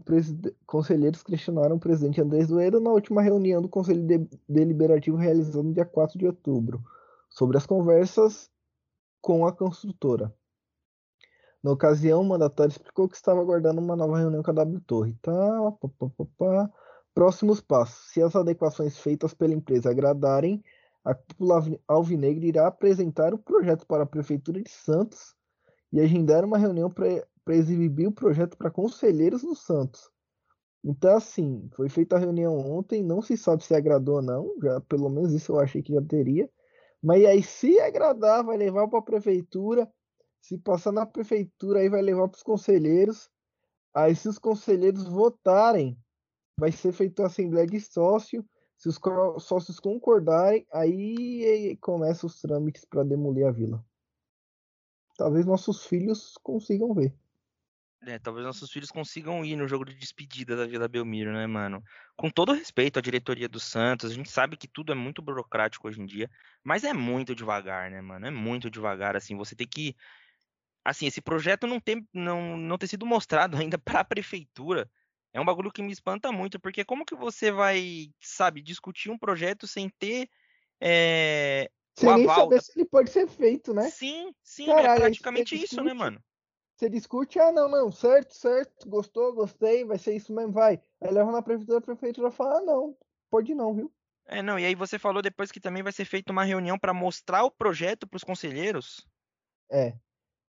Conselheiros questionaram o presidente Andrés Doedo na última reunião do Conselho de... Deliberativo realizada no dia 4 de outubro, sobre as conversas com a construtora. Na ocasião, o mandatário explicou que estava aguardando uma nova reunião com a W Torre. Tá, pá, pá, pá. Próximos passos. Se as adequações feitas pela empresa agradarem, a cúpula alvinegra irá apresentar o projeto para a Prefeitura de Santos e agendar uma reunião para exibir o projeto para conselheiros do Santos. Então, assim, foi feita a reunião ontem, não se sabe se agradou ou não, já, pelo menos isso eu achei que já teria. Mas aí, se agradar, vai levar para a prefeitura. Se passar na prefeitura, aí vai levar para os conselheiros. Aí, se os conselheiros votarem vai ser feita a assembleia de sócio. Se os sócios concordarem, aí começam os trâmites para demolir a vila. Talvez nossos filhos consigam ver. É, talvez nossos filhos consigam ir no jogo de despedida da Vila Belmiro, né, mano? Com todo respeito à diretoria do Santos, a gente sabe que tudo é muito burocrático hoje em dia, mas é muito devagar, né, mano? É muito devagar, assim, você tem que assim, esse projeto não tem não, não ter sido mostrado (laughs) ainda para a prefeitura é um bagulho que me espanta muito, porque como que você vai, sabe, discutir um projeto sem ter é, sem nem saber da... se ele pode ser feito, né? Sim, sim, é Caralho, é praticamente discute, isso, né, mano? Você discute, ah, não, não, certo, certo, gostou, gostei, vai ser isso mesmo, vai. Aí leva na prefeitura, a prefeitura fala, ah, não, pode não, viu? É, não, e aí você falou depois que também vai ser feita uma reunião para mostrar o projeto para os conselheiros. É.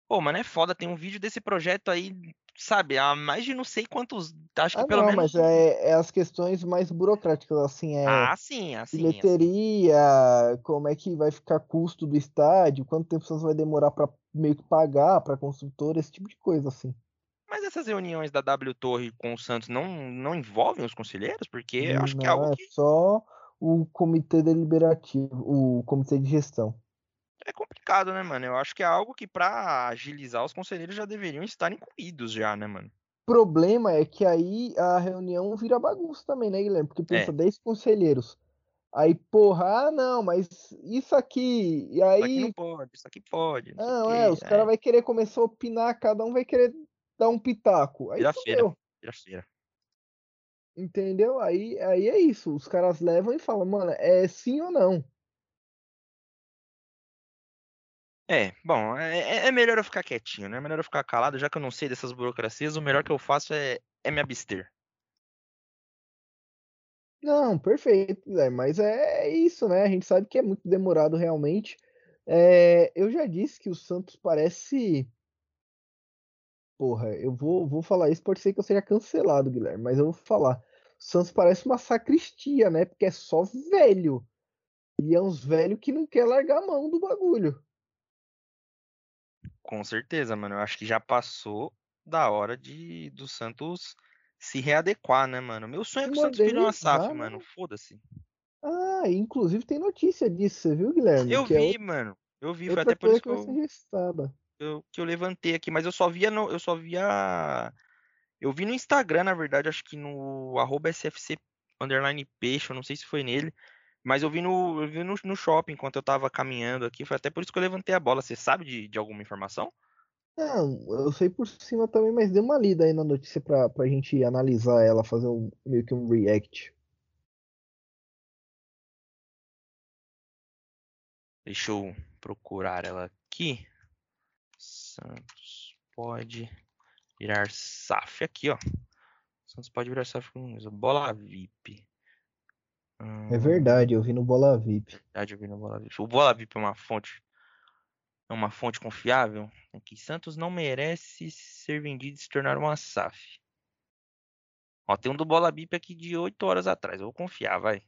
Pô, mano, é foda, tem um vídeo desse projeto aí sabe, há mais de não sei quantos, acho que ah, pelo não, menos... mas é, é, as questões mais burocráticas, assim, é... Ah, sim, assim... Bilheteria, assim. como é que vai ficar custo do estádio, quanto tempo você vai demorar para meio que pagar para construtora, esse tipo de coisa, assim. Mas essas reuniões da W Torre com o Santos não, não envolvem os conselheiros? Porque eu acho não, que é algo é que... só o comitê deliberativo, o comitê de gestão é complicado, né, mano? Eu acho que é algo que para agilizar os conselheiros já deveriam estar incluídos já, né, mano? O problema é que aí a reunião vira bagunça também, né, Guilherme? Porque pensa é. 10 conselheiros. Aí, porra, ah, não, mas isso aqui. E aí. Isso aqui não pode, isso aqui pode. Não, não é, os caras é. vão querer começar a opinar, cada um vai querer dar um pitaco. Aí Vira-feira. Vira-feira. Entendeu? Aí, aí é isso. Os caras levam e falam, mano, é sim ou não. É, bom, é, é, é melhor eu ficar quietinho, né? É melhor eu ficar calado, já que eu não sei dessas burocracias, o melhor que eu faço é, é me abster. Não, perfeito, Zé, mas é isso, né? A gente sabe que é muito demorado realmente. É, eu já disse que o Santos parece. Porra, eu vou, vou falar isso, pode ser que eu seja cancelado, Guilherme, mas eu vou falar. O Santos parece uma sacristia, né? Porque é só velho. E é uns velhos que não quer largar a mão do bagulho. Com certeza, mano. Eu acho que já passou da hora de do Santos se readequar, né, mano? Meu sonho é que o Santos vire uma SAF, mano. Foda-se. Ah, inclusive tem notícia disso, você viu, Guilherme? Eu que é vi, é mano. Eu vi, foi até por isso que eu, eu, que eu levantei aqui, mas eu só via no, eu só via eu vi no Instagram, na verdade, acho que no arroba SFC underline peixe, eu não sei se foi nele, mas eu vi no, eu vi no, no, shopping enquanto eu tava caminhando aqui, foi até por isso que eu levantei a bola. Você sabe de, de alguma informação? Não, eu sei por cima também, mas dê uma lida aí na notícia pra, pra gente analisar ela, fazer um, meio que um react. Deixa eu procurar ela aqui. Santos pode virar SAF aqui, ó. Santos pode virar SAF com bola VIP. Hum... É verdade, eu vi no Bola VIP. Verdade, eu vi no Bola VIP. O Bola VIP é uma fonte é uma fonte confiável, é que Santos não merece ser vendido e se tornar uma SAF. Ó, tem um do Bola Bip aqui de 8 horas atrás. Eu vou confiar, vai.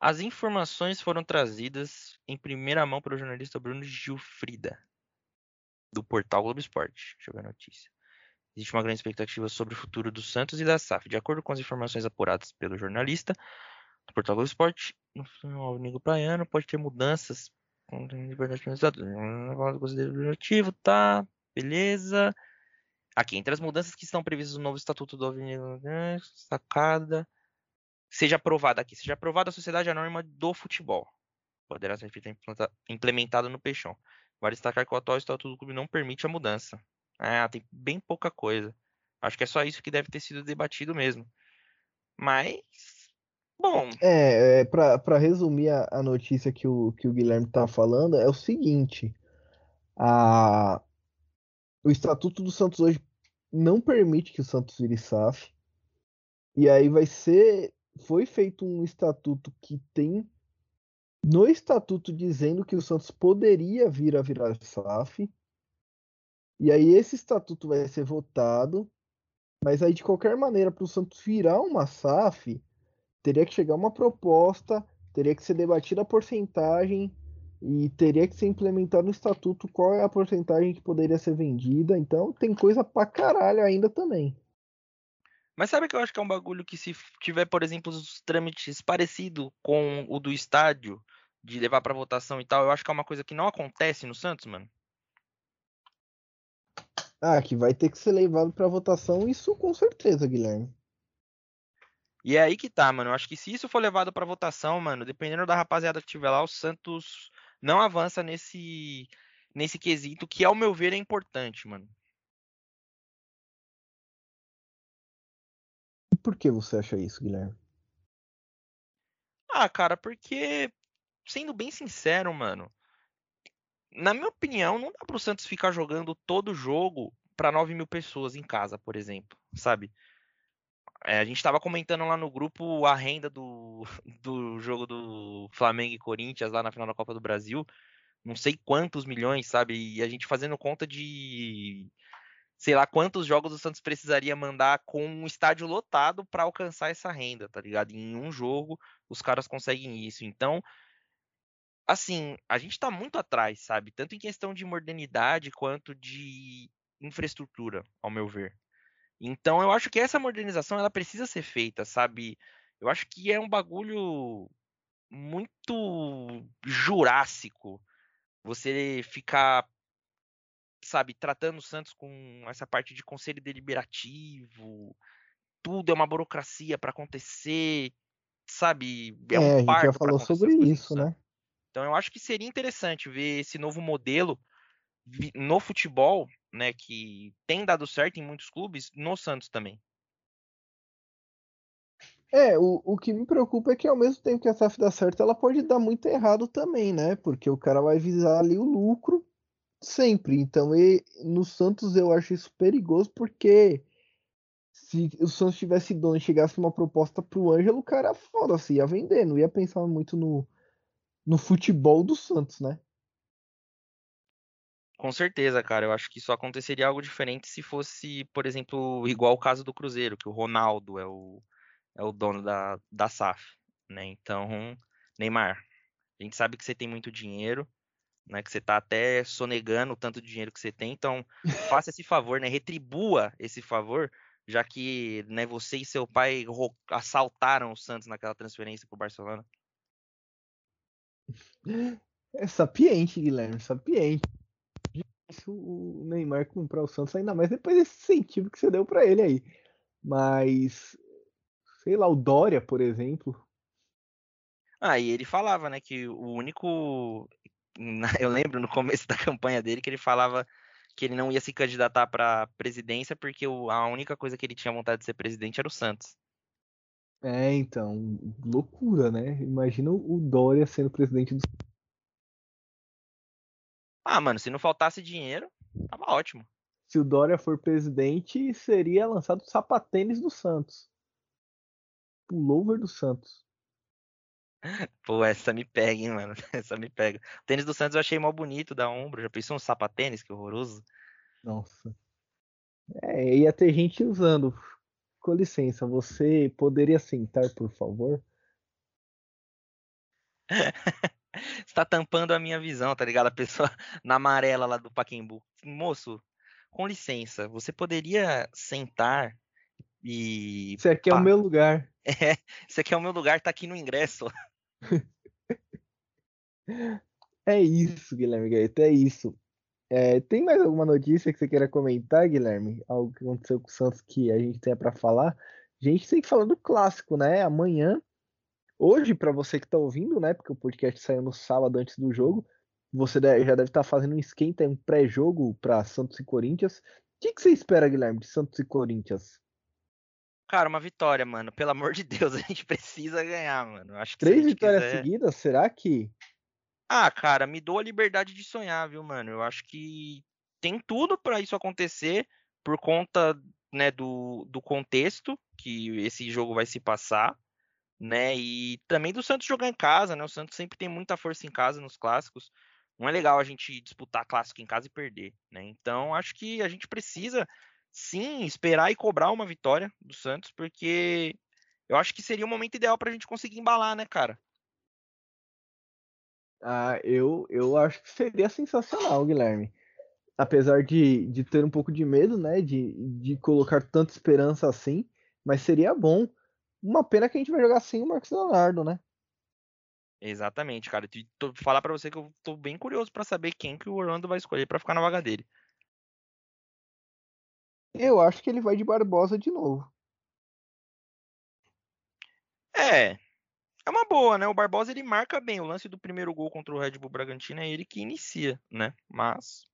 As informações foram trazidas em primeira mão pelo jornalista Bruno Gilfrida, do portal Globo Esporte. Deixa eu ver a notícia. Existe uma grande expectativa sobre o futuro do Santos e da SAF. De acordo com as informações apuradas pelo jornalista do portal Globo Esporte, no Alvinegro Praiano pode ter mudanças liberdade objetivo, tá? Beleza. Aqui, entre as mudanças que estão previstas no novo Estatuto do né, sacada. Seja aprovada aqui, seja aprovada a sociedade anônima do futebol. Poderá ser implementada no Peixão. Vale destacar que o atual Estatuto do clube não permite a mudança. Ah, tem bem pouca coisa. Acho que é só isso que deve ter sido debatido mesmo. Mas Bom. É, é para resumir a, a, notícia que o, que o Guilherme tá falando, é o seguinte: a, o Estatuto do Santos hoje não permite que o Santos vire SAF. E aí vai ser. Foi feito um estatuto que tem no estatuto dizendo que o Santos poderia vir a virar SAF. E aí esse estatuto vai ser votado. Mas aí, de qualquer maneira, para o Santos virar uma SAF, teria que chegar uma proposta, teria que ser debatida a porcentagem e teria que ser implementado no estatuto qual é a porcentagem que poderia ser vendida. Então tem coisa pra caralho ainda também. Mas sabe que eu acho que é um bagulho que se tiver, por exemplo, os trâmites parecido com o do estádio, de levar para votação e tal, eu acho que é uma coisa que não acontece no Santos, mano. Ah, que vai ter que ser levado para votação, isso com certeza, Guilherme. E é aí que tá, mano. Eu acho que se isso for levado para votação, mano, dependendo da rapaziada que tiver lá, o Santos não avança nesse nesse quesito que, ao meu ver, é importante, mano. E por que você acha isso, Guilherme? Ah, cara, porque, sendo bem sincero, mano, na minha opinião, não dá pro Santos ficar jogando todo jogo para 9 mil pessoas em casa, por exemplo, sabe? É, a gente estava comentando lá no grupo a renda do, (laughs) do jogo do Flamengo e Corinthians lá na final da Copa do Brasil. Não sei quantos milhões, sabe? E a gente fazendo conta de sei lá quantos jogos o Santos precisaria mandar com um estádio lotado para alcançar essa renda, tá ligado? Em um jogo os caras conseguem isso. Então, assim, a gente tá muito atrás, sabe? Tanto em questão de modernidade quanto de infraestrutura, ao meu ver. Então eu acho que essa modernização ela precisa ser feita, sabe? Eu acho que é um bagulho muito jurássico você ficar, sabe, tratando o Santos com essa parte de conselho deliberativo, tudo é uma burocracia para acontecer. sabe, é, é um a gente já falou sobre isso, né? Então eu acho que seria interessante ver esse novo modelo no futebol, né, que tem dado certo em muitos clubes, no Santos também. É, o, o que me preocupa é que ao mesmo tempo que a SAF dá certo, ela pode dar muito errado também, né? Porque o cara vai visar ali o lucro sempre. Então, e, no Santos eu acho isso perigoso porque se o Santos tivesse dono e chegasse uma proposta pro Ângelo, o cara foda-se, ia vender, não ia pensar muito no, no futebol do Santos, né? Com certeza, cara. Eu acho que só aconteceria algo diferente se fosse, por exemplo, igual o caso do Cruzeiro, que o Ronaldo é o, é o dono da, da SAF, né? Então, Neymar, a gente sabe que você tem muito dinheiro, né? Que você tá até sonegando o tanto de dinheiro que você tem, então faça esse favor, né? Retribua esse favor, já que né, você e seu pai assaltaram o Santos naquela transferência pro Barcelona. É sapiente, Guilherme, sapiente o Neymar comprar o Santos, ainda mais depois desse incentivo que você deu para ele aí. Mas, sei lá, o Dória, por exemplo. Ah, e ele falava, né, que o único. (laughs) Eu lembro no começo da campanha dele que ele falava que ele não ia se candidatar para presidência porque a única coisa que ele tinha vontade de ser presidente era o Santos. É, então, loucura, né? Imagina o Dória sendo presidente do ah, mano, se não faltasse dinheiro, tava ótimo. Se o Dória for presidente, seria lançado o sapatênis do Santos. Pullover do Santos. (laughs) Pô, essa me pega, hein, mano. (laughs) Essa me pega. O tênis do Santos eu achei mal bonito da ombro. Já pensou um sapatênis? Que horroroso. Nossa. É, ia ter gente usando. Com licença, você poderia sentar, por favor? (laughs) está tampando a minha visão, tá ligado? A pessoa (laughs) na amarela lá do Paquembu. Moço, com licença, você poderia sentar e. Isso aqui é o meu lugar. (laughs) É, isso aqui é o meu lugar, tá aqui no ingresso. é isso, Guilherme Gaeta, é isso. É, tem mais alguma notícia que você queira comentar, Guilherme? Algo que aconteceu com o Santos que a gente tenha para falar? A gente tem que falar do clássico, né? Amanhã Hoje, para você que está ouvindo, né? Porque o podcast saiu no sábado antes do jogo, você já deve estar tá fazendo um esquenta, um pré-jogo para Santos e Corinthians. O que, que, você espera, Guilherme, de Santos e Corinthians? Cara, uma vitória, mano. Pelo amor de Deus, (laughs) a gente precisa ganhar, mano. Acho que Três vitórias quiser... seguidas, será que? Ah, cara, me dou a liberdade de sonhar, viu, mano? Eu acho que tem tudo para isso acontecer por conta, né, do, do contexto que esse jogo vai se passar né? E também do Santos jogar em casa, né? O Santos sempre tem muita força em casa nos clássicos. Não é legal a gente disputar clássico em casa e perder, né? Então acho que a gente precisa sim esperar e cobrar uma vitória do Santos, porque eu acho que seria o momento ideal para a gente conseguir embalar, né, cara? Ah, eu, eu acho que seria sensacional, Guilherme. Apesar de, de ter um pouco de medo, né, de, de colocar tanta esperança assim, mas seria bom uma pena que a gente vai jogar sem o Marcos Leonardo, né? Exatamente, cara. Tô, falar para você que eu tô bem curioso para saber quem que o Orlando vai escolher para ficar na vaga dele. Eu acho que ele vai de Barbosa de novo. É. É uma boa, né? O Barbosa ele marca bem. O lance do primeiro gol contra o Red Bull Bragantino é ele que inicia, né? Mas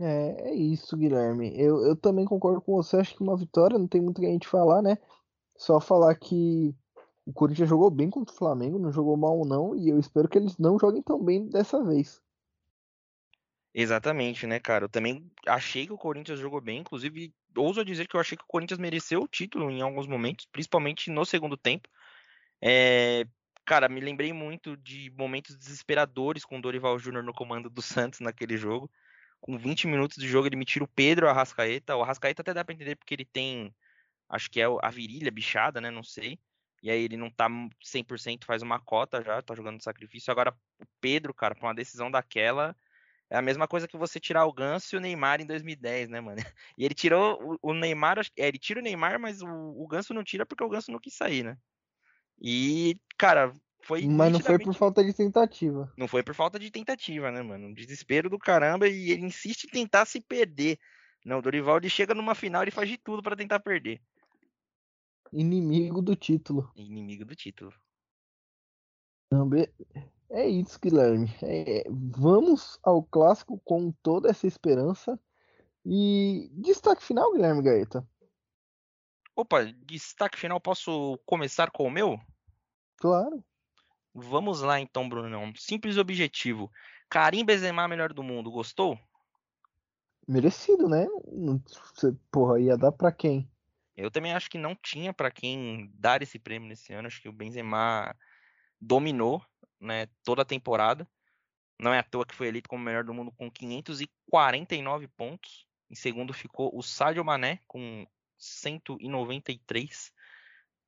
é, é isso, Guilherme. Eu, eu também concordo com você. Acho que uma vitória não tem muito o que a gente falar, né? Só falar que o Corinthians jogou bem contra o Flamengo, não jogou mal não, e eu espero que eles não joguem tão bem dessa vez. Exatamente, né, cara? Eu também achei que o Corinthians jogou bem, inclusive ouso dizer que eu achei que o Corinthians mereceu o título em alguns momentos, principalmente no segundo tempo. É, cara, me lembrei muito de momentos desesperadores com o Dorival Júnior no comando do Santos naquele jogo com 20 minutos de jogo ele me tira o Pedro Arrascaeta. O Arrascaeta até dá pra entender porque ele tem, acho que é a virilha bichada, né? Não sei. E aí ele não tá 100%, faz uma cota já, tá jogando sacrifício. Agora o Pedro, cara, pra uma decisão daquela, é a mesma coisa que você tirar o Ganso e o Neymar em 2010, né, mano? (laughs) E ele tirou o, Neymar, é, ele tira o Neymar, mas o, o Ganso não tira porque o Ganso não quis sair, né? E, cara, foi Mas não foi por falta de tentativa. Não foi por falta de tentativa, né, mano? Um desespero do caramba e ele insiste em tentar se perder. Não, o Dorival ele chega numa final e faz de tudo para tentar perder. Inimigo do título. Inimigo do título. É isso, Guilherme. É, vamos ao clássico com toda essa esperança. E destaque final, Guilherme Gaeta. Opa, destaque final, posso começar com o meu? Claro. Vamos lá então, Brunão. Simples objetivo. Karim Benzema, melhor do mundo, gostou? Merecido, né? Porra, ia dar para quem? Eu também acho que não tinha para quem dar esse prêmio nesse ano. Acho que o Benzema dominou, né, toda a temporada. Não é à toa que foi eleito como melhor do mundo com 549 pontos. Em segundo ficou o Sadio Mané com 193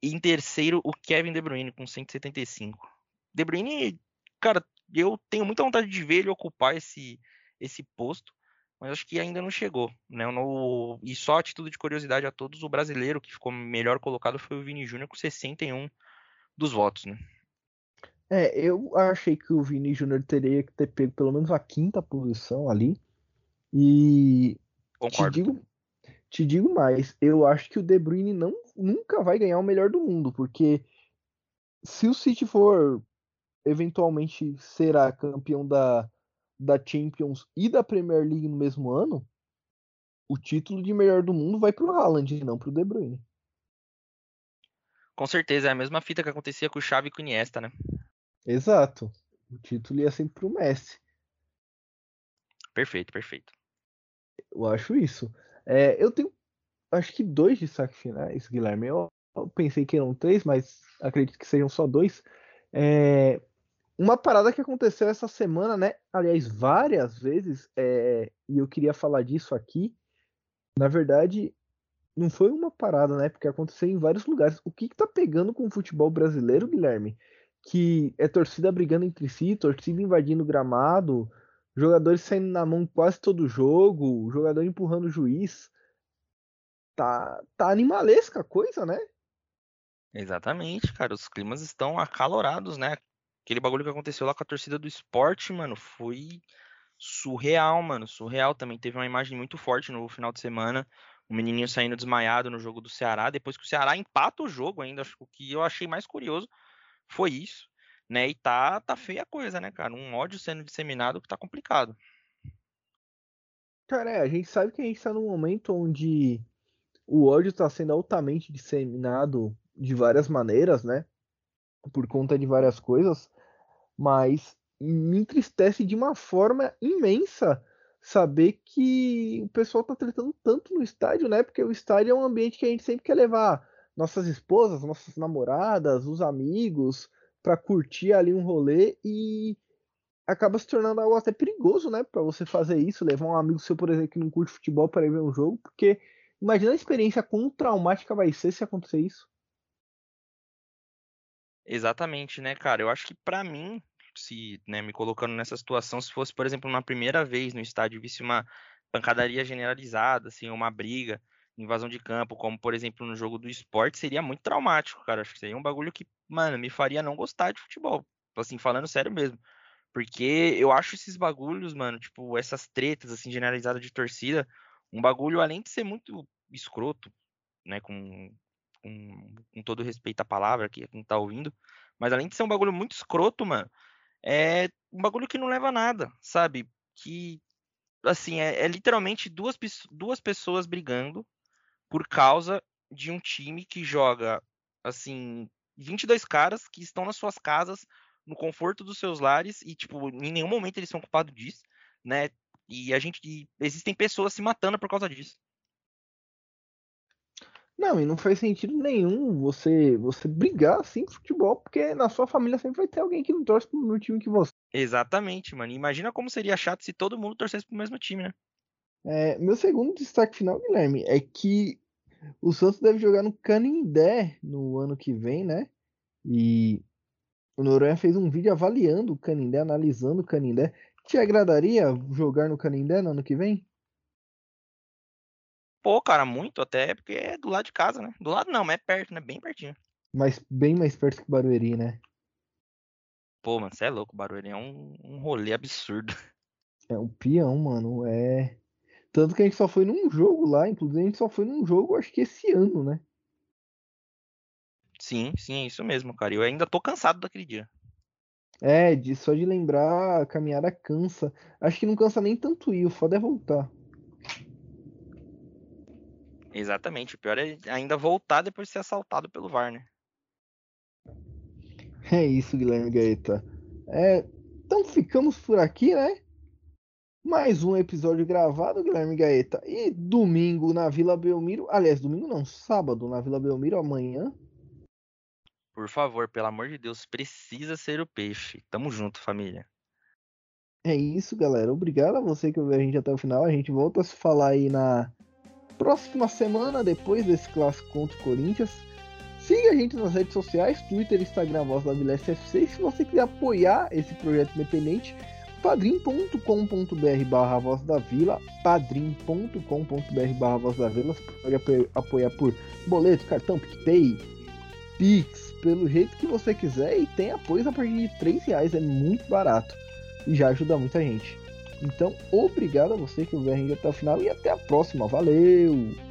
e em terceiro o Kevin De Bruyne com 175. De Bruyne, cara, eu tenho muita vontade de ver ele ocupar esse esse posto, mas acho que ainda não chegou, né? No, e só a título de curiosidade a todos, o brasileiro que ficou melhor colocado foi o Vini Júnior com 61 dos votos, né? É, eu achei que o Vini Júnior teria que ter pego pelo menos a quinta posição ali. E Concordo. Te digo, te digo mais, eu acho que o De Bruyne não, nunca vai ganhar o melhor do mundo, porque se o City for eventualmente será campeão da, da Champions e da Premier League no mesmo ano, o título de melhor do mundo vai para o Haaland e não para o De Bruyne. Com certeza, é a mesma fita que acontecia com o Xavi e com o Iniesta, né? Exato. O título ia sempre para o Messi. Perfeito, perfeito. Eu acho isso. É, eu tenho, acho que dois destaques finais, Guilherme. Eu, eu, pensei que eram três, mas acredito que sejam só dois. É, uma parada que aconteceu essa semana, né? Aliás, várias vezes, é, e eu queria falar disso aqui. Na verdade, não foi uma parada, né? Porque aconteceu em vários lugares. O que, que tá pegando com o futebol brasileiro, Guilherme? Que é torcida brigando entre si, torcida invadindo o gramado, jogadores saindo na mão quase todo jogo, jogador empurrando o juiz. Tá, tá animalesca a coisa, né? Exatamente, cara. Os climas estão acalorados, né? Aquele bagulho que aconteceu lá com a torcida do esporte, mano, foi surreal, mano. Surreal também. Teve uma imagem muito forte no final de semana. O menininho saindo desmaiado no jogo do Ceará. Depois que o Ceará empata o jogo ainda. Acho que o que eu achei mais curioso foi isso né? E tá, tá feia a coisa, né, cara? Um ódio sendo disseminado que tá complicado. Cara, é, a gente sabe que a gente tá num momento onde o ódio tá sendo altamente disseminado de várias maneiras, né? Por conta de várias coisas, mas me entristece de uma forma imensa saber que o pessoal tá tratando tanto no estádio, né? Porque o estádio é um ambiente que a gente sempre quer levar nossas esposas, nossas namoradas, os amigos, para curtir ali um rolê e acaba se tornando algo até perigoso, né, para você fazer isso, levar um amigo seu, por exemplo, que não curte futebol para ir ver um jogo, porque imagina a experiência quão traumática vai ser se acontecer isso. Exatamente, né, cara? Eu acho que para mim, se, né, me colocando nessa situação, se fosse, por exemplo, uma primeira vez no estádio, visse uma pancadaria generalizada, assim, uma briga, invasão de campo, como por exemplo no jogo do esporte, seria muito traumático, cara. Acho que seria um bagulho que, mano, me faria não gostar de futebol. Assim, falando sério mesmo. Porque eu acho esses bagulhos, mano, tipo, essas tretas, assim, generalizadas de torcida, um bagulho, além de ser muito escroto, né, com, com, com todo respeito à palavra que quem tá ouvindo, mas além de ser um bagulho muito escroto, mano, é um bagulho que não leva a nada, sabe? Que, assim, é, é literalmente duas, duas pessoas brigando por causa de um time que joga, assim, 22 caras que estão nas suas casas, no conforto dos seus lares, e, tipo, em nenhum momento eles são culpados disso, né? E a gente. E existem pessoas se matando por causa disso. Não, e não faz sentido nenhum você você brigar assim com futebol, porque na sua família sempre vai ter alguém que não torce pro mesmo time que você. Exatamente, mano. Imagina como seria chato se todo mundo torcesse pro mesmo time, né? É, meu segundo destaque final, Guilherme, é que o Santos deve jogar no Canindé no ano que vem, né? E o Noronha fez um vídeo avaliando o Canindé, analisando o Canindé. Te agradaria jogar no Canindé no ano que vem? Pô, cara, muito até, porque é do lado de casa, né? Do lado não, mas é perto, né? Bem pertinho. Mas bem mais perto que Barueri, né? Pô, mano, você é louco, Barueri é um, um rolê absurdo. É um peão, mano. É. Tanto que a gente só foi num jogo lá, inclusive a gente só foi num jogo, acho que esse ano, né? Sim, sim, é isso mesmo, cara. Eu ainda tô cansado daquele dia. É, de, só de lembrar, a caminhada cansa. Acho que não cansa nem tanto ir, o foda é voltar. Exatamente, o pior é ainda voltar depois de ser assaltado pelo VAR, né? É isso, Guilherme Gaeta. É, então ficamos por aqui, né? Mais um episódio gravado, Guilherme Gaeta. E domingo na Vila Belmiro. Aliás, domingo não, sábado na Vila Belmiro, amanhã. Por favor, pelo amor de Deus, precisa ser o peixe. Tamo junto, família. É isso, galera. Obrigado a você que ouviu a gente até o final. A gente volta a se falar aí na próxima semana, depois desse clássico contra o Corinthians. Siga a gente nas redes sociais, Twitter, Instagram, Voz da Vila SFC. E se você quiser apoiar esse projeto independente, padrim.com.br barra Voz da Vila, padrim.com.br barra Voz da Vila. Você pode apoiar por boleto, cartão, PicPay, Pix, pelo jeito que você quiser. E tem apoio a partir de 3 reais, é muito barato. E já ajuda muita gente. Então, obrigado a você que ouviu a gente até o final e até a próxima. Valeu!